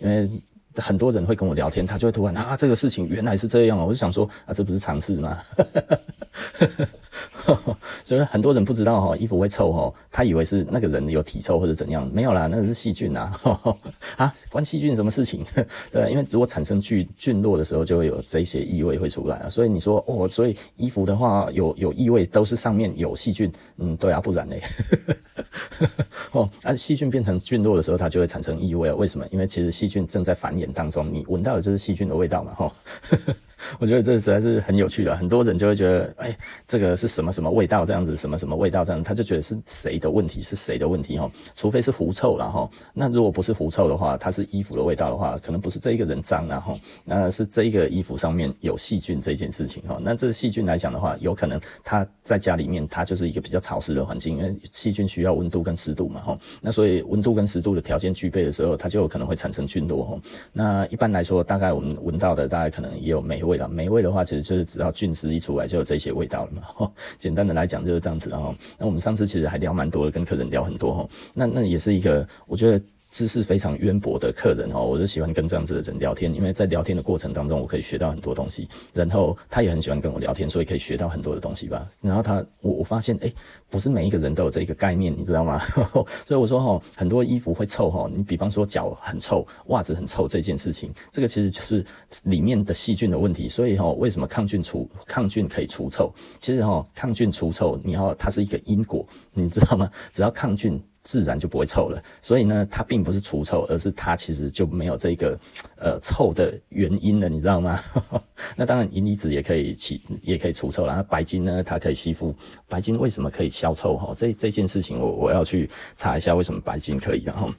因为。很多人会跟我聊天，他就会突然啊，这个事情原来是这样啊，我就想说啊，这不是常识吗？所以很多人不知道哈，衣服会臭哈，他以为是那个人有体臭或者怎样，没有啦，那个是细菌啊，啊，关细菌什么事情？对，因为如果产生菌菌落的时候，就会有这些异味会出来啊。所以你说哦，所以衣服的话有有异味，都是上面有细菌，嗯，对啊，不然呢？哦，啊，细菌变成菌落的时候，它就会产生异味啊。为什么？因为其实细菌正在繁衍当中，你闻到的就是细菌的味道嘛，哈。我觉得这实在是很有趣的，很多人就会觉得，哎，这个是什么什么味道这样子，什么什么味道这样，他就觉得是谁的问题，是谁的问题哈？除非是狐臭了哈。那如果不是狐臭的话，它是衣服的味道的话，可能不是这一个人脏了哈，那是这一个衣服上面有细菌这件事情哈。那这细菌来讲的话，有可能他在家里面，它就是一个比较潮湿的环境，因为细菌需要温度跟湿度嘛哈。那所以温度跟湿度的条件具备的时候，它就有可能会产生菌落哈。那一般来说，大概我们闻到的，大概可能也有霉味了，霉味的话，其实就是只要菌丝一出来就有这些味道了嘛。简单的来讲就是这样子。然后，那我们上次其实还聊蛮多的，跟客人聊很多哈。那那也是一个，我觉得。知识非常渊博的客人哈，我就喜欢跟这样子的人聊天，因为在聊天的过程当中，我可以学到很多东西。然后他也很喜欢跟我聊天，所以可以学到很多的东西吧。然后他，我我发现，诶，不是每一个人都有这一个概念，你知道吗？所以我说哈，很多衣服会臭哈，你比方说脚很臭，袜子很臭这件事情，这个其实就是里面的细菌的问题。所以哈，为什么抗菌除抗菌可以除臭？其实哈，抗菌除臭，你要它是一个因果，你知道吗？只要抗菌。自然就不会臭了，所以呢，它并不是除臭，而是它其实就没有这个呃臭的原因了，你知道吗？那当然，银离子也可以起，也可以除臭啦。白金呢，它可以吸附。白金为什么可以消臭？哈，这这件事情我我要去查一下，为什么白金可以？然后，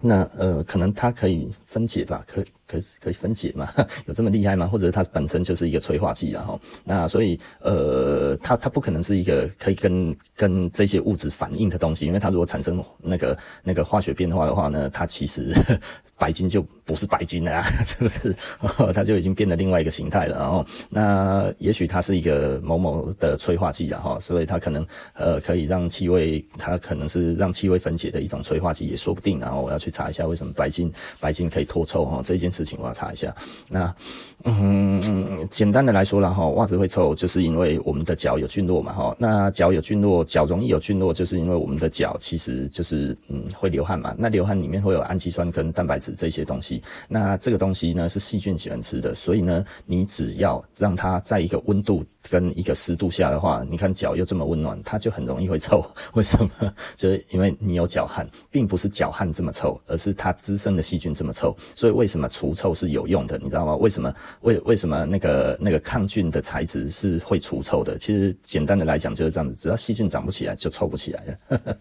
那呃，可能它可以分解吧，可。可以可以分解吗？有这么厉害吗？或者它本身就是一个催化剂，然后那所以呃，它它不可能是一个可以跟跟这些物质反应的东西，因为它如果产生那个那个化学变化的话呢，它其实 白金就不是白金的啊，是不是？它就已经变了另外一个形态了。然后那也许它是一个某某的催化剂，啊，哈所以它可能呃可以让气味，它可能是让气味分解的一种催化剂也说不定。然后我要去查一下为什么白金白金可以脱臭哈这件。事情我要查一下。那嗯，简单的来说了哈，袜子会臭，就是因为我们的脚有菌落嘛哈。那脚有菌落，脚容易有菌落，就是因为我们的脚其实就是嗯会流汗嘛。那流汗里面会有氨基酸跟蛋白质这些东西。那这个东西呢是细菌喜欢吃的，所以呢，你只要让它在一个温度跟一个湿度下的话，你看脚又这么温暖，它就很容易会臭。为什么？就是因为你有脚汗，并不是脚汗这么臭，而是它滋生的细菌这么臭。所以为什么除除臭是有用的，你知道吗？为什么？为为什么那个那个抗菌的材质是会除臭的？其实简单的来讲就是这样子，只要细菌长不起来，就臭不起来了。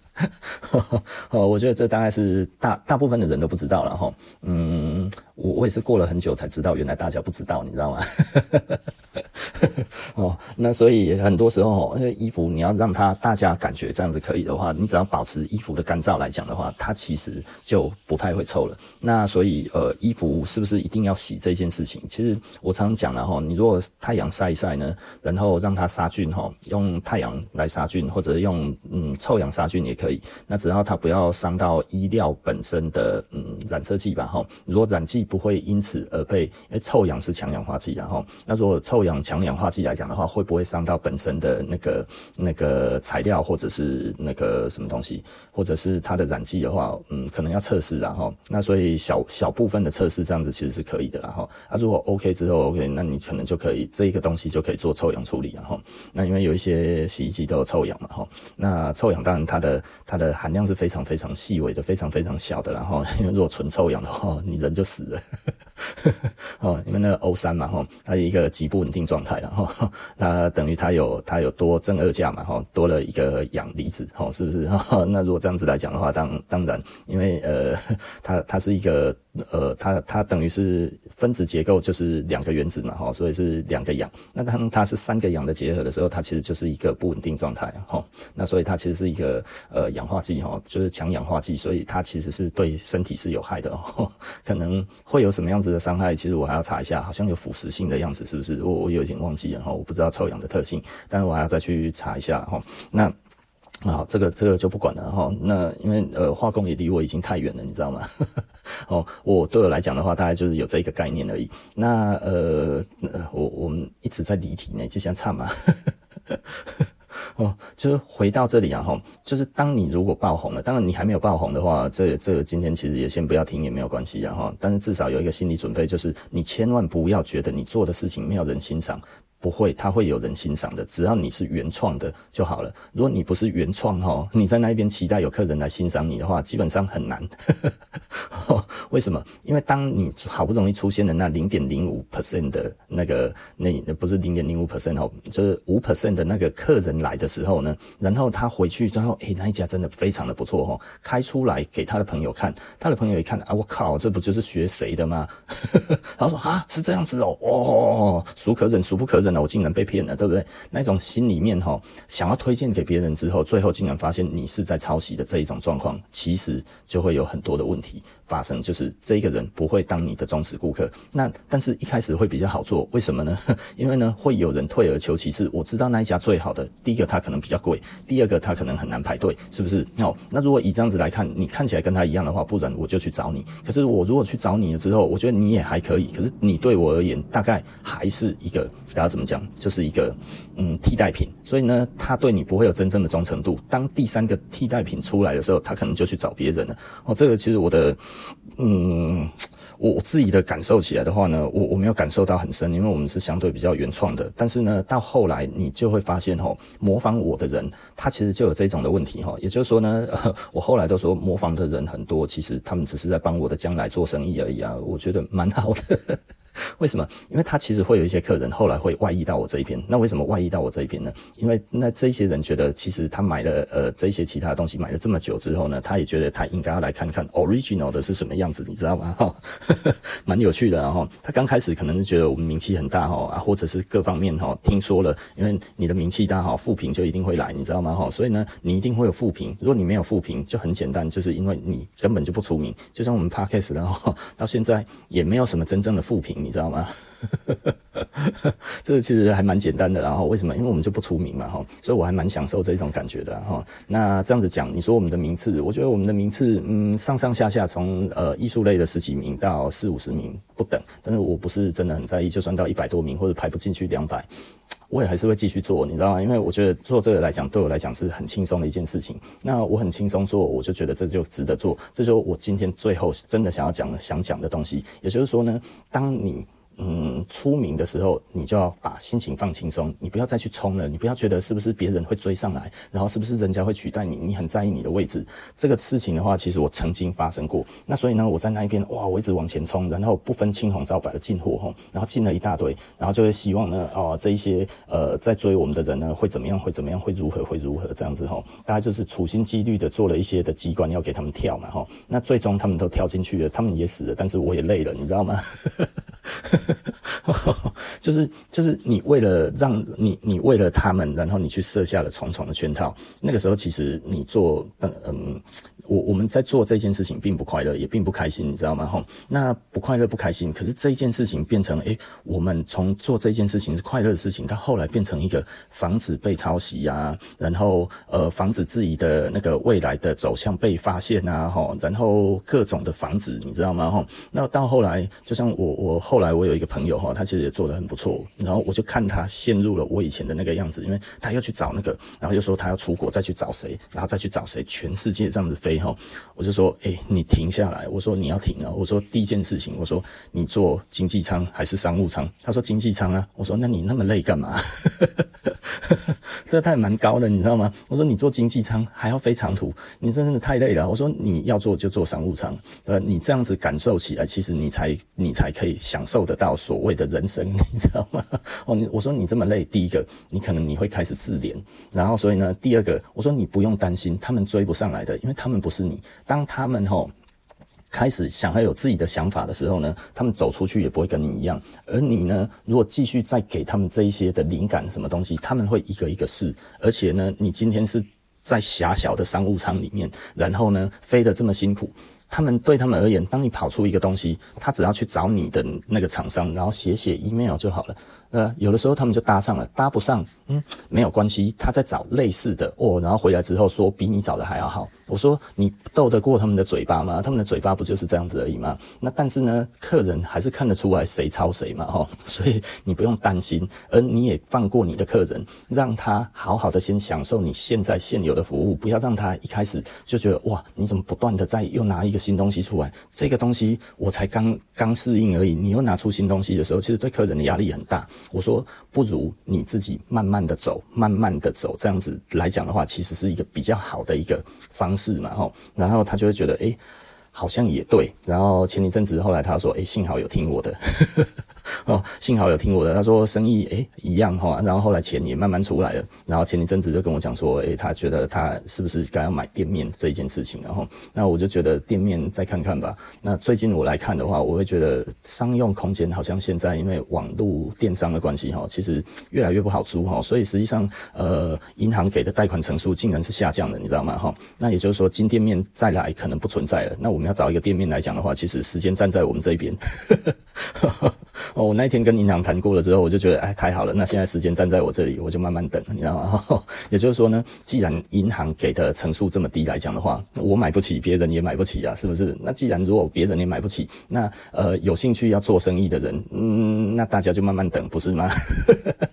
我觉得这大概是大大部分的人都不知道了哈。嗯，我我也是过了很久才知道，原来大家不知道，你知道吗？哦，那所以很多时候，那衣服你要让它大家感觉这样子可以的话，你只要保持衣服的干燥来讲的话，它其实就不太会臭了。那所以呃，衣服是不是一定要洗这件事情？其实我常常讲了哈，你如果太阳晒一晒呢，然后让它杀菌哈，用太阳来杀菌，或者用嗯臭氧杀菌也可以。那只要它不要伤到衣料本身的嗯染色剂吧哈。如果染剂不会因此而被，因为臭氧是强氧化剂然后，那如果臭氧强氧化剂来讲的话，会不会伤到本身的那个那个材料或者是那个什么东西，或者是它的染剂的话，嗯，可能要测试然后，那所以小小部分的测试这样子其实是可以的然后，啊，如果 OK 之后 OK，那你可能就可以这一个东西就可以做臭氧处理然后，那因为有一些洗衣机都有臭氧嘛哈，那臭氧当然它的它的含量是非常非常细微的，非常非常小的然后，因为如果纯臭氧的话，你人就死了，哦，因为那个 O 三嘛哈，它一个极不稳定状态然后。它等于它有它有多正二价嘛，哈，多了一个氧离子，哈，是不是？那如果这样子来讲的话，当当然，因为呃，它它是一个呃，它它等于是分子结构就是两个原子嘛，哈，所以是两个氧。那当它是三个氧的结合的时候，它其实就是一个不稳定状态，哈。那所以它其实是一个呃氧化剂，哈，就是强氧化剂，所以它其实是对身体是有害的，可能会有什么样子的伤害？其实我还要查一下，好像有腐蚀性的样子，是不是？我我有点忘记了，哈。我不知道臭氧的特性，但是我还要再去查一下哈。那啊，这个这个就不管了哈。那因为呃，化工也离我已经太远了，你知道吗？哦，我对我来讲的话，大概就是有这一个概念而已。那呃，我我们一直在离题呢，就像唱嘛。哦，就是回到这里啊，哈，就是当你如果爆红了，当然你还没有爆红的话，这这今天其实也先不要听也没有关系然后。但是至少有一个心理准备，就是你千万不要觉得你做的事情没有人欣赏。不会，他会有人欣赏的。只要你是原创的就好了。如果你不是原创哈，你在那边期待有客人来欣赏你的话，基本上很难。为什么？因为当你好不容易出现的那零点零五 percent 的那个，那不是零点零五 percent 哦，就是五 percent 的那个客人来的时候呢，然后他回去之后，诶，那一家真的非常的不错哦，开出来给他的朋友看，他的朋友一看啊，我靠，这不就是学谁的吗？他说啊，是这样子哦，哦，孰可忍孰不可忍。那我竟然被骗了，对不对？那种心里面哈，想要推荐给别人之后，最后竟然发现你是在抄袭的这一种状况，其实就会有很多的问题发生。就是这一个人不会当你的忠实顾客，那但是一开始会比较好做，为什么呢？因为呢，会有人退而求其次。我知道那一家最好的，第一个他可能比较贵，第二个他可能很难排队，是不是？哦，那如果以这样子来看，你看起来跟他一样的话，不然我就去找你。可是我如果去找你了之后，我觉得你也还可以，可是你对我而言，大概还是一个，大家怎么？讲就是一个嗯替代品，所以呢，他对你不会有真正的忠诚度。当第三个替代品出来的时候，他可能就去找别人了。哦，这个其实我的嗯，我自己的感受起来的话呢，我我没有感受到很深，因为我们是相对比较原创的。但是呢，到后来你就会发现哦，模仿我的人，他其实就有这种的问题哈。也就是说呢，我后来都说模仿的人很多，其实他们只是在帮我的将来做生意而已啊。我觉得蛮好的。为什么？因为他其实会有一些客人后来会外溢到我这一边。那为什么外溢到我这一边呢？因为那这些人觉得，其实他买了呃这些其他东西买了这么久之后呢，他也觉得他应该要来看看 original 的是什么样子，你知道吗？哈，蛮有趣的。然后他刚开始可能是觉得我们名气很大哈啊，或者是各方面哈听说了，因为你的名气大哈，负评就一定会来，你知道吗？哈，所以呢，你一定会有负评。如果你没有负评，就很简单，就是因为你根本就不出名。就像我们 Podcast 然后到现在也没有什么真正的负评。你知道吗？这个其实还蛮简单的，然后为什么？因为我们就不出名嘛，哈，所以我还蛮享受这种感觉的，哈。那这样子讲，你说我们的名次，我觉得我们的名次，嗯，上上下下从呃艺术类的十几名到四五十名不等，但是我不是真的很在意，就算到一百多名或者排不进去两百。我也还是会继续做，你知道吗？因为我觉得做这个来讲，对我来讲是很轻松的一件事情。那我很轻松做，我就觉得这就值得做。这就是我今天最后真的想要讲的、想讲的东西。也就是说呢，当你。嗯，出名的时候，你就要把心情放轻松，你不要再去冲了，你不要觉得是不是别人会追上来，然后是不是人家会取代你，你很在意你的位置。这个事情的话，其实我曾经发生过。那所以呢，我在那一边，哇，我一直往前冲，然后不分青红皂白的进货吼，然后进了一大堆，然后就会希望呢，哦，这一些呃在追我们的人呢，会怎么样，会怎么样，会如何，会如何这样子吼，大概就是处心积虑的做了一些的机关要给他们跳嘛吼，那最终他们都跳进去了，他们也死了，但是我也累了，你知道吗？就是就是你为了让你你为了他们，然后你去设下了重重的圈套。那个时候其实你做嗯嗯，我我们在做这件事情并不快乐，也并不开心，你知道吗？吼，那不快乐不开心，可是这一件事情变成诶、我们从做这件事情是快乐的事情，到后来变成一个防止被抄袭呀，然后呃防止自己的那个未来的走向被发现啊，吼，然后各种的防止，你知道吗？吼，那到后来就像我我后来我有一个朋友哈，他其实也做得很不错，然后我就看他陷入了我以前的那个样子，因为他要去找那个，然后又说他要出国再去找谁，然后再去找谁，全世界这样子飞哈，我就说，哎、你停下来，我说你要停啊，我说第一件事情，我说你坐经济舱还是商务舱？他说经济舱啊，我说那你那么累干嘛？这他也蛮高的，你知道吗？我说你坐经济舱还要飞长途，你真的太累了。我说你要坐就坐商务舱，呃，你这样子感受起来，其实你才你才可以享受得到所谓的人生，你知道吗？哦，你我说你这么累，第一个你可能你会开始自怜，然后所以呢，第二个我说你不用担心，他们追不上来的，因为他们不是你，当他们吼。开始想要有自己的想法的时候呢，他们走出去也不会跟你一样。而你呢，如果继续再给他们这一些的灵感什么东西，他们会一个一个试。而且呢，你今天是在狭小的商务舱里面，然后呢飞得这么辛苦，他们对他们而言，当你跑出一个东西，他只要去找你的那个厂商，然后写写 email 就好了。呃，有的时候他们就搭上了，搭不上，嗯，没有关系，他在找类似的哦，然后回来之后说比你找的还要好。我说你斗得过他们的嘴巴吗？他们的嘴巴不就是这样子而已吗？那但是呢，客人还是看得出来谁抄谁嘛，齁，所以你不用担心，而你也放过你的客人，让他好好的先享受你现在现有的服务，不要让他一开始就觉得哇，你怎么不断的在又拿一个新东西出来？这个东西我才刚刚适应而已，你又拿出新东西的时候，其实对客人的压力很大。我说不如你自己慢慢的走，慢慢的走，这样子来讲的话，其实是一个比较好的一个方是嘛，吼，然后他就会觉得，诶，好像也对。然后前一阵子，后来他说，诶，幸好有听我的。哦，幸好有听我的。他说生意诶、一样哈，然后后来钱也慢慢出来了。然后前一阵子就跟我讲说，诶、他觉得他是不是该要买店面这一件事情。然后那我就觉得店面再看看吧。那最近我来看的话，我会觉得商用空间好像现在因为网络电商的关系哈，其实越来越不好租哈。所以实际上呃，银行给的贷款成数竟然是下降的，你知道吗？哈，那也就是说金店面再来可能不存在了。那我们要找一个店面来讲的话，其实时间站在我们这一边。哦，我那天跟银行谈过了之后，我就觉得，哎，太好了。那现在时间站在我这里，我就慢慢等，你知道吗？也就是说呢，既然银行给的层数这么低来讲的话，我买不起，别人也买不起啊，是不是？那既然如果别人也买不起，那呃，有兴趣要做生意的人，嗯，那大家就慢慢等，不是吗？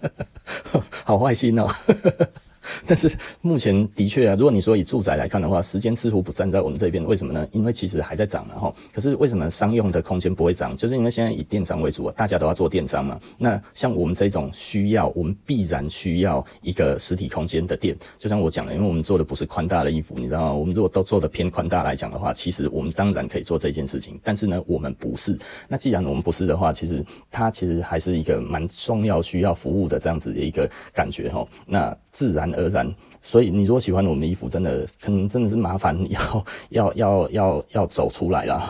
好坏心哦。但是目前的确啊，如果你说以住宅来看的话，时间似乎不站在我们这边，为什么呢？因为其实还在涨嘛，哈。可是为什么商用的空间不会涨？就是因为现在以电商为主啊，大家都要做电商嘛。那像我们这种需要，我们必然需要一个实体空间的店。就像我讲的，因为我们做的不是宽大的衣服，你知道吗？我们如果都做的偏宽大来讲的话，其实我们当然可以做这件事情。但是呢，我们不是。那既然我们不是的话，其实它其实还是一个蛮重要需要服务的这样子的一个感觉哈。那自然而然。所以，你如果喜欢我们的衣服，真的可能真的是麻烦要 要要要要走出来了，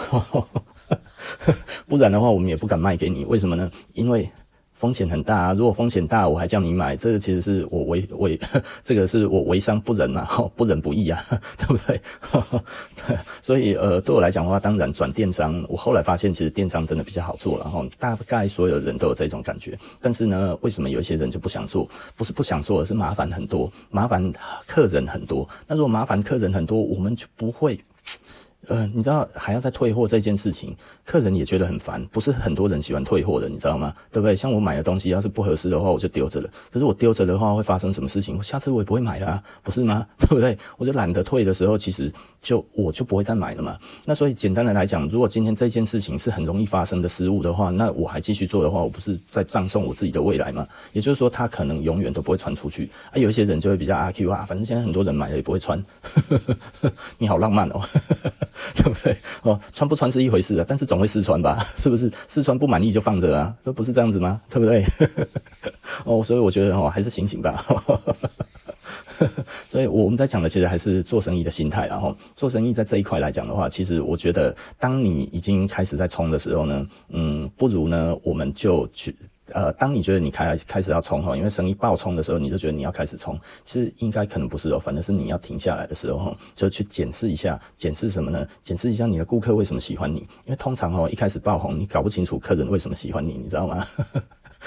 不然的话，我们也不敢卖给你。为什么呢？因为。风险很大啊！如果风险大，我还叫你买，这个其实是我为 为，这个是我为商不仁嘛，不仁不义啊，对不对？对，所以呃，对我来讲的话，当然转电商，我后来发现其实电商真的比较好做，然后大概所有人都有这种感觉。但是呢，为什么有一些人就不想做？不是不想做，而是麻烦很多，麻烦客人很多。那如果麻烦客人很多，我们就不会。呃，你知道还要再退货这件事情，客人也觉得很烦，不是很多人喜欢退货的，你知道吗？对不对？像我买的东西要是不合适的话，我就丢着了。可是我丢着的话，会发生什么事情？我下次我也不会买了啊，不是吗？对不对？我就懒得退的时候，其实就我就不会再买了嘛。那所以简单的来讲，如果今天这件事情是很容易发生的失误的话，那我还继续做的话，我不是在葬送我自己的未来吗？也就是说，他可能永远都不会传出去啊。有一些人就会比较阿 Q 啊，反正现在很多人买了也不会穿，你好浪漫哦。对不对？哦，穿不穿是一回事啊，但是总会试穿吧？是不是？试穿不满意就放着啊？这不是这样子吗？对不对？哦，所以我觉得哦，还是醒醒吧。所以我们在讲的其实还是做生意的心态，然后做生意在这一块来讲的话，其实我觉得，当你已经开始在冲的时候呢，嗯，不如呢，我们就去。呃，当你觉得你开开始要冲吼，因为生意爆冲的时候，你就觉得你要开始冲，其实应该可能不是哦，反正是你要停下来的时候，就去检视一下，检视什么呢？检视一下你的顾客为什么喜欢你，因为通常哦，一开始爆红，你搞不清楚客人为什么喜欢你，你知道吗？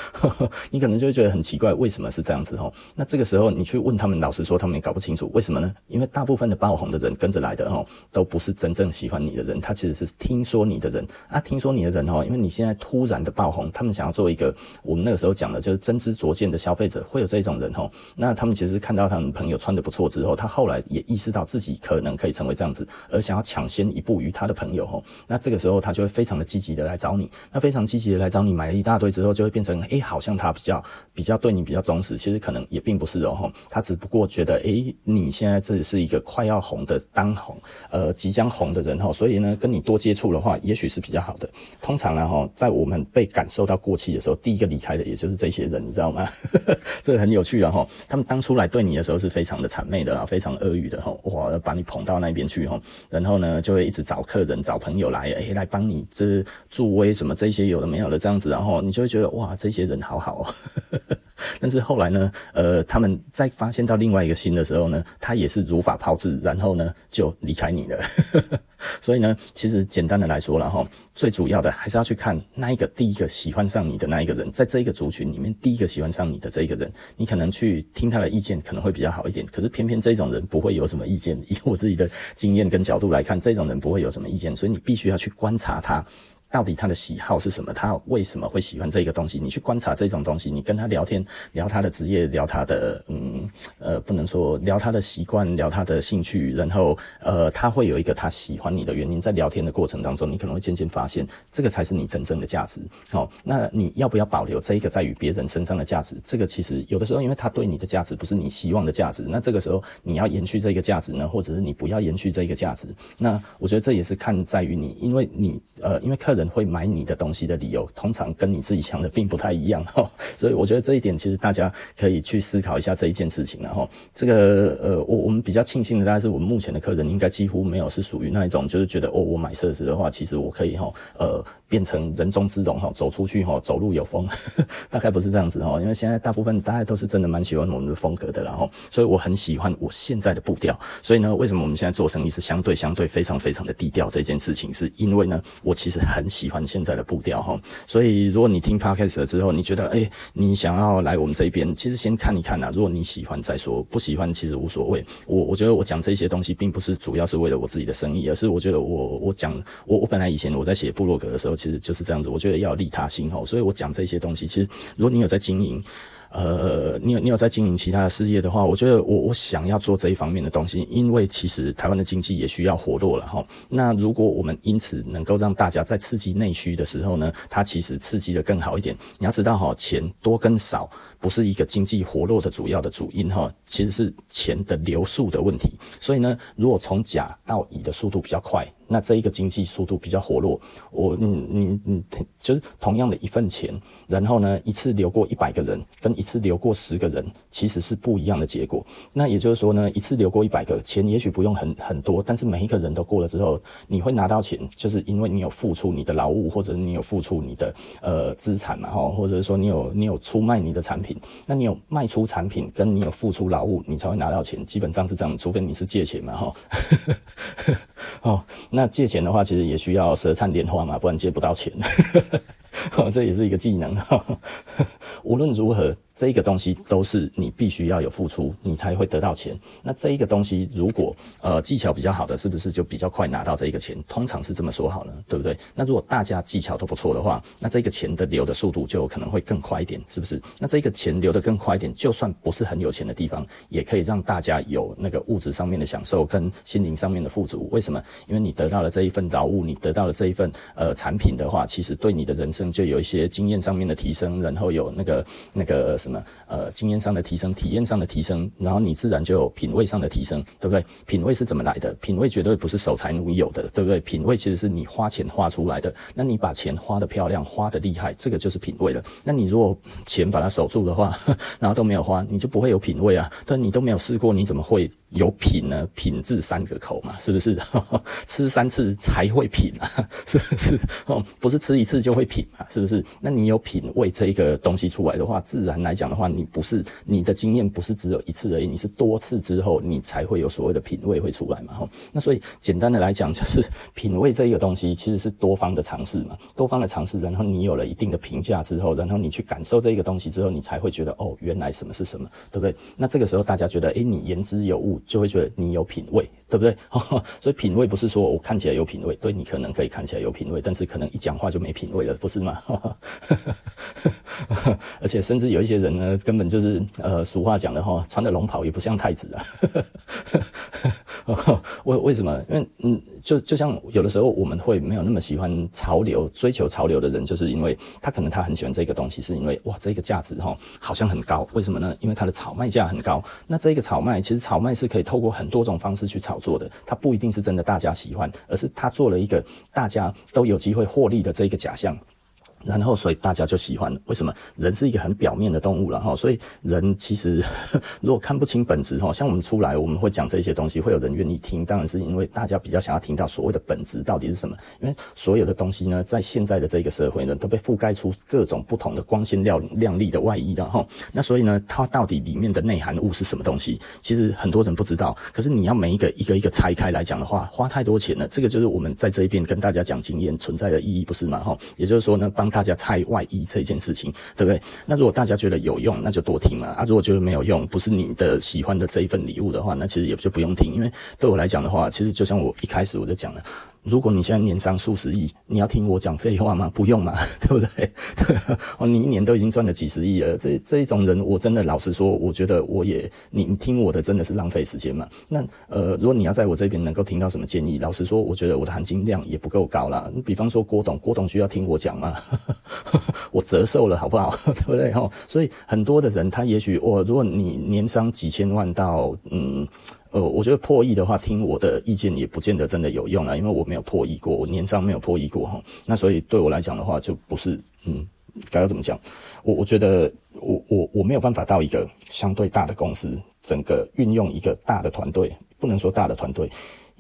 你可能就会觉得很奇怪，为什么是这样子齁？那这个时候你去问他们，老实说，他们也搞不清楚为什么呢？因为大部分的爆红的人跟着来的齁，都不是真正喜欢你的人，他其实是听说你的人啊，听说你的人齁，因为你现在突然的爆红，他们想要做一个我们那个时候讲的就是真知灼见的消费者，会有这种人齁。那他们其实看到他们朋友穿得不错之后，他后来也意识到自己可能可以成为这样子，而想要抢先一步于他的朋友齁。那这个时候他就会非常的积极的来找你，那非常积极的来找你买了一大堆之后，就会变成。诶、好像他比较比较对你比较忠实，其实可能也并不是哦，他只不过觉得，诶、你现在这是一个快要红的当红，呃，即将红的人哈，所以呢，跟你多接触的话，也许是比较好的。通常呢，哈，在我们被感受到过气的时候，第一个离开的也就是这些人，你知道吗？这个很有趣啊，哈，他们当初来对你的时候是非常的谄媚的啦，非常阿谀的哈，哇，把你捧到那边去哈，然后呢，就会一直找客人、找朋友来，诶、来帮你这助威什么这些有的没有的这样子，然后你就会觉得哇，这些。些人好好哦，但是后来呢，呃，他们在发现到另外一个新的时候呢，他也是如法炮制，然后呢就离开你了。所以呢，其实简单的来说了哈，最主要的还是要去看那一个第一个喜欢上你的那一个人，在这一个族群里面，第一个喜欢上你的这一个人，你可能去听他的意见可能会比较好一点。可是偏偏这种人不会有什么意见，以我自己的经验跟角度来看，这种人不会有什么意见，所以你必须要去观察他。到底他的喜好是什么？他为什么会喜欢这个东西？你去观察这种东西，你跟他聊天，聊他的职业，聊他的嗯呃，不能说聊他的习惯，聊他的兴趣，然后呃，他会有一个他喜欢你的原因。在聊天的过程当中，你可能会渐渐发现，这个才是你真正的价值。好、那你要不要保留这一个在于别人身上的价值？这个其实有的时候，因为他对你的价值不是你希望的价值，那这个时候你要延续这个价值呢，或者是你不要延续这个价值？那我觉得这也是看在于你，因为你呃，因为客人。人会买你的东西的理由，通常跟你自己想的并不太一样哈，所以我觉得这一点其实大家可以去思考一下这一件事情，然后这个呃，我我们比较庆幸的，大概是我们目前的客人应该几乎没有是属于那一种，就是觉得哦，我买设施的话，其实我可以哈呃变成人中之龙哈，走出去哈，走路有风，大概不是这样子哈，因为现在大部分大家都是真的蛮喜欢我们的风格的，然后所以我很喜欢我现在的步调，所以呢，为什么我们现在做生意是相对相对非常非常的低调？这件事情是因为呢，我其实很。喜欢现在的步调哈，所以如果你听 Podcast 了之后，你觉得哎、你想要来我们这边，其实先看一看呐。如果你喜欢再说，不喜欢其实无所谓。我我觉得我讲这些东西，并不是主要是为了我自己的生意，而是我觉得我我讲我我本来以前我在写部落格的时候，其实就是这样子。我觉得要利他心哈，所以我讲这些东西，其实如果你有在经营。呃，你有你有在经营其他的事业的话，我觉得我我想要做这一方面的东西，因为其实台湾的经济也需要活络了哈。那如果我们因此能够让大家在刺激内需的时候呢，它其实刺激的更好一点。你要知道哈，钱多跟少不是一个经济活络的主要的主因哈，其实是钱的流速的问题。所以呢，如果从甲到乙的速度比较快。那这一个经济速度比较活络，我你你你就是同样的一份钱，然后呢一次流过一百个人，跟一次流过十个人，其实是不一样的结果。那也就是说呢，一次流过一百个钱，也许不用很很多，但是每一个人都过了之后，你会拿到钱，就是因为你有付出你的劳务，或者你有付出你的呃资产嘛哈，或者是说你有你有出卖你的产品，那你有卖出产品，跟你有付出劳务，你才会拿到钱，基本上是这样，除非你是借钱嘛哈。哦，那那借钱的话，其实也需要舌灿莲花嘛，不然借不到钱。这也是一个技能。无论如何。这一个东西都是你必须要有付出，你才会得到钱。那这一个东西如果呃技巧比较好的，是不是就比较快拿到这一个钱？通常是这么说好了，对不对？那如果大家技巧都不错的话，那这个钱的流的速度就可能会更快一点，是不是？那这个钱流得更快一点，就算不是很有钱的地方，也可以让大家有那个物质上面的享受跟心灵上面的富足。为什么？因为你得到了这一份劳务，你得到了这一份呃产品的话，其实对你的人生就有一些经验上面的提升，然后有那个那个。什么呃，经验上的提升，体验上的提升，然后你自然就有品味上的提升，对不对？品味是怎么来的？品味绝对不是守财奴有的，对不对？品味其实是你花钱花出来的。那你把钱花得漂亮，花得厉害，这个就是品味了。那你如果钱把它守住的话，然后都没有花，你就不会有品味啊。但你都没有试过，你怎么会有品呢？品字三个口嘛，是不是？吃三次才会品啊，是不是？哦，不是吃一次就会品嘛，是不是？那你有品味这一个东西出来的话，自然来。讲的话，你不是你的经验不是只有一次而已，你是多次之后，你才会有所谓的品味会出来嘛。哈，那所以简单的来讲，就是 品味这一个东西其实是多方的尝试嘛，多方的尝试，然后你有了一定的评价之后，然后你去感受这一个东西之后，你才会觉得哦，原来什么是什么，对不对？那这个时候大家觉得，诶，你言之有物，就会觉得你有品味，对不对？所以品味不是说我看起来有品味，对，你可能可以看起来有品味，但是可能一讲话就没品味了，不是吗？而且甚至有一些人。呢，根本就是呃，俗话讲的哈，穿的龙袍也不像太子啊。为为什么？因为嗯，就就像有的时候我们会没有那么喜欢潮流，追求潮流的人，就是因为他可能他很喜欢这个东西，是因为哇，这个价值哈好像很高。为什么呢？因为它的炒卖价很高。那这个炒卖其实炒卖是可以透过很多种方式去炒作的，它不一定是真的大家喜欢，而是他做了一个大家都有机会获利的这个假象。然后，所以大家就喜欢。为什么？人是一个很表面的动物了哈，所以人其实 如果看不清本质哈，像我们出来我们会讲这些东西，会有人愿意听，当然是因为大家比较想要听到所谓的本质到底是什么。因为所有的东西呢，在现在的这个社会呢，都被覆盖出各种不同的光鲜亮亮丽的外衣的哈。那所以呢，它到底里面的内涵物是什么东西？其实很多人不知道。可是你要每一个一个一个拆开来讲的话，花太多钱了。这个就是我们在这一边跟大家讲经验存在的意义，不是吗？哈，也就是说呢，帮。大家猜外衣这件事情，对不对？那如果大家觉得有用，那就多听嘛。啊，如果觉得没有用，不是你的喜欢的这一份礼物的话，那其实也就不用听。因为对我来讲的话，其实就像我一开始我就讲了。如果你现在年商数十亿，你要听我讲废话吗？不用嘛，对不对？哦，你一年都已经赚了几十亿了，这这一种人，我真的老实说，我觉得我也你听我的真的是浪费时间嘛。那呃，如果你要在我这边能够听到什么建议，老实说，我觉得我的含金量也不够高啦。比方说郭董，郭董需要听我讲吗？我折寿了，好不好？对不对？哈，所以很多的人，他也许我，如果你年商几千万到嗯。呃，我觉得破亿的话，听我的意见也不见得真的有用啊，因为我没有破亿过，我年商没有破亿过哈。那所以对我来讲的话，就不是，嗯，该要怎么讲？我我觉得我我我没有办法到一个相对大的公司，整个运用一个大的团队，不能说大的团队，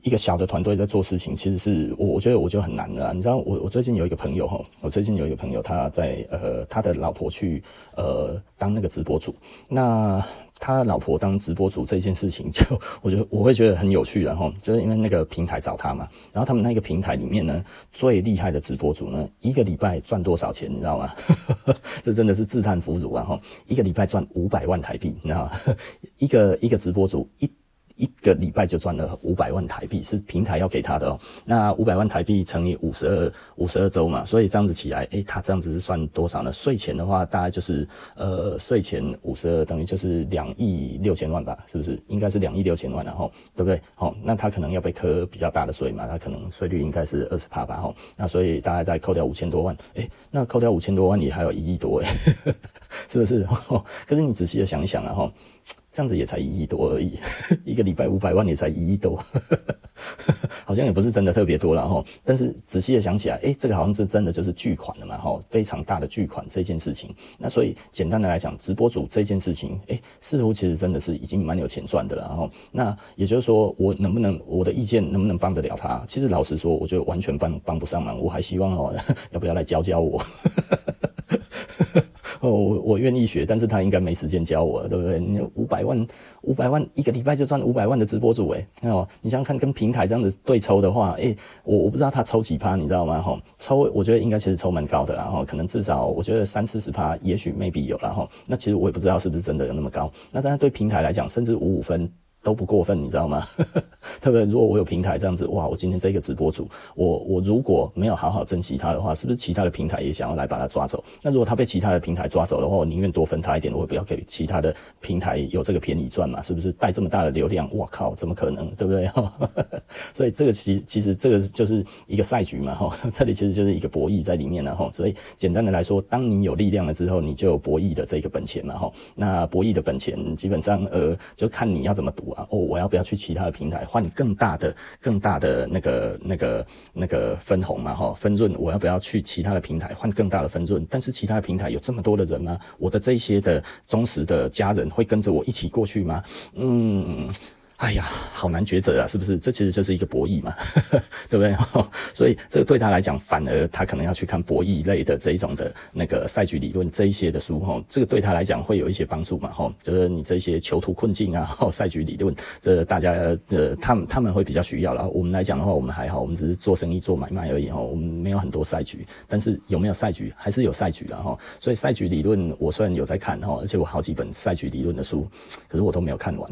一个小的团队在做事情，其实是我我觉得我就很难了。你知道，我我最近有一个朋友哈，我最近有一个朋友，他在呃他的老婆去呃当那个直播主，那。他老婆当直播主这件事情，就我觉得我会觉得很有趣，然后就是因为那个平台找他嘛，然后他们那个平台里面呢，最厉害的直播主呢，一个礼拜赚多少钱，你知道吗？这真的是自叹弗如啊！哈，一个礼拜赚五百万台币，你知道吗？一个一个直播主一。一个礼拜就赚了五百万台币，是平台要给他的哦。那五百万台币乘以五十二五十二周嘛，所以这样子起来，诶，他这样子是算多少呢？税前的话，大概就是呃，税前五十二等于就是两亿六千万吧，是不是？应该是两亿六千万然后，对不对？好，那他可能要被课比较大的税嘛，他可能税率应该是二十趴吧，哈。那所以大概再扣掉五千多万，诶，那扣掉五千多万也还有一亿多，诶，是不是？可是你仔细的想一想啊，哈。这样子也才一亿多而已，一个礼拜五百万也才一亿多，好像也不是真的特别多了哈。但是仔细的想起来，诶，这个好像是真的就是巨款了嘛哈，非常大的巨款这件事情。那所以简单的来讲，直播主这件事情，诶，似乎其实真的是已经蛮有钱赚的了哈。那也就是说，我能不能我的意见能不能帮得了他？其实老实说，我觉得完全帮帮不上忙。我还希望哦，要不要来教教我？我我愿意学，但是他应该没时间教我，对不对？你五百万，五百万一个礼拜就赚五百万的直播主，诶，哦，你想想看，跟平台这样子对抽的话，诶，我我不知道他抽几趴，你知道吗？哈，抽我觉得应该其实抽蛮高的，然后可能至少我觉得三四十趴，也许 maybe 有，然后那其实我也不知道是不是真的有那么高。那当然对平台来讲，甚至五五分。都不过分，你知道吗？对不对？如果我有平台这样子，哇，我今天这个直播主，我我如果没有好好珍惜他的话，是不是其他的平台也想要来把他抓走？那如果他被其他的平台抓走的话，我宁愿多分他一点，我也不要给其他的平台有这个便宜赚嘛？是不是？带这么大的流量，我靠，怎么可能？对不对？所以这个其实其实这个就是一个赛局嘛，哈，这里其实就是一个博弈在里面了，哈。所以简单的来说，当你有力量了之后，你就有博弈的这个本钱嘛，哈。那博弈的本钱基本上呃，就看你要怎么赌。哦，我要不要去其他的平台换更大的、更大的那个、那个、那个分红嘛？哈，分润，我要不要去其他的平台换更大的分润？但是其他的平台有这么多的人吗？我的这些的忠实的家人会跟着我一起过去吗？嗯。哎呀，好难抉择啊，是不是？这其实就是一个博弈嘛，对不对？所以这个对他来讲，反而他可能要去看博弈类的这一种的那个赛局理论这一些的书哈，这个对他来讲会有一些帮助嘛哈，就是你这些囚徒困境啊，赛局理论，这大家呃他们他们会比较需要。然后我们来讲的话，我们还好，我们只是做生意做买卖而已哈，我们没有很多赛局，但是有没有赛局还是有赛局的哈。所以赛局理论我虽然有在看哈，而且我好几本赛局理论的书，可是我都没有看完。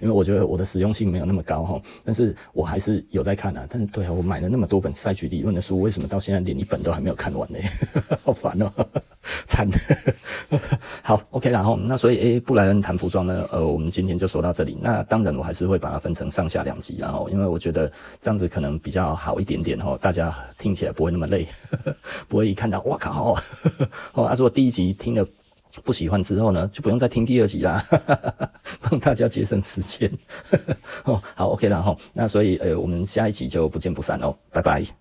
因为我觉得我的实用性没有那么高哈，但是我还是有在看啊。但是对啊，我买了那么多本赛局理论的书，为什么到现在连一本都还没有看完呢？好烦哦，惨。好，OK，然后那所以诶，布莱恩谈服装呢，呃，我们今天就说到这里。那当然我还是会把它分成上下两集，然后因为我觉得这样子可能比较好一点点哈，大家听起来不会那么累，不会一看到哇靠哦，他说第一集听了。不喜欢之后呢，就不用再听第二集啦，帮大家节省时间。哦，好，OK 了哈。那所以，呃，我们下一集就不见不散哦，拜拜。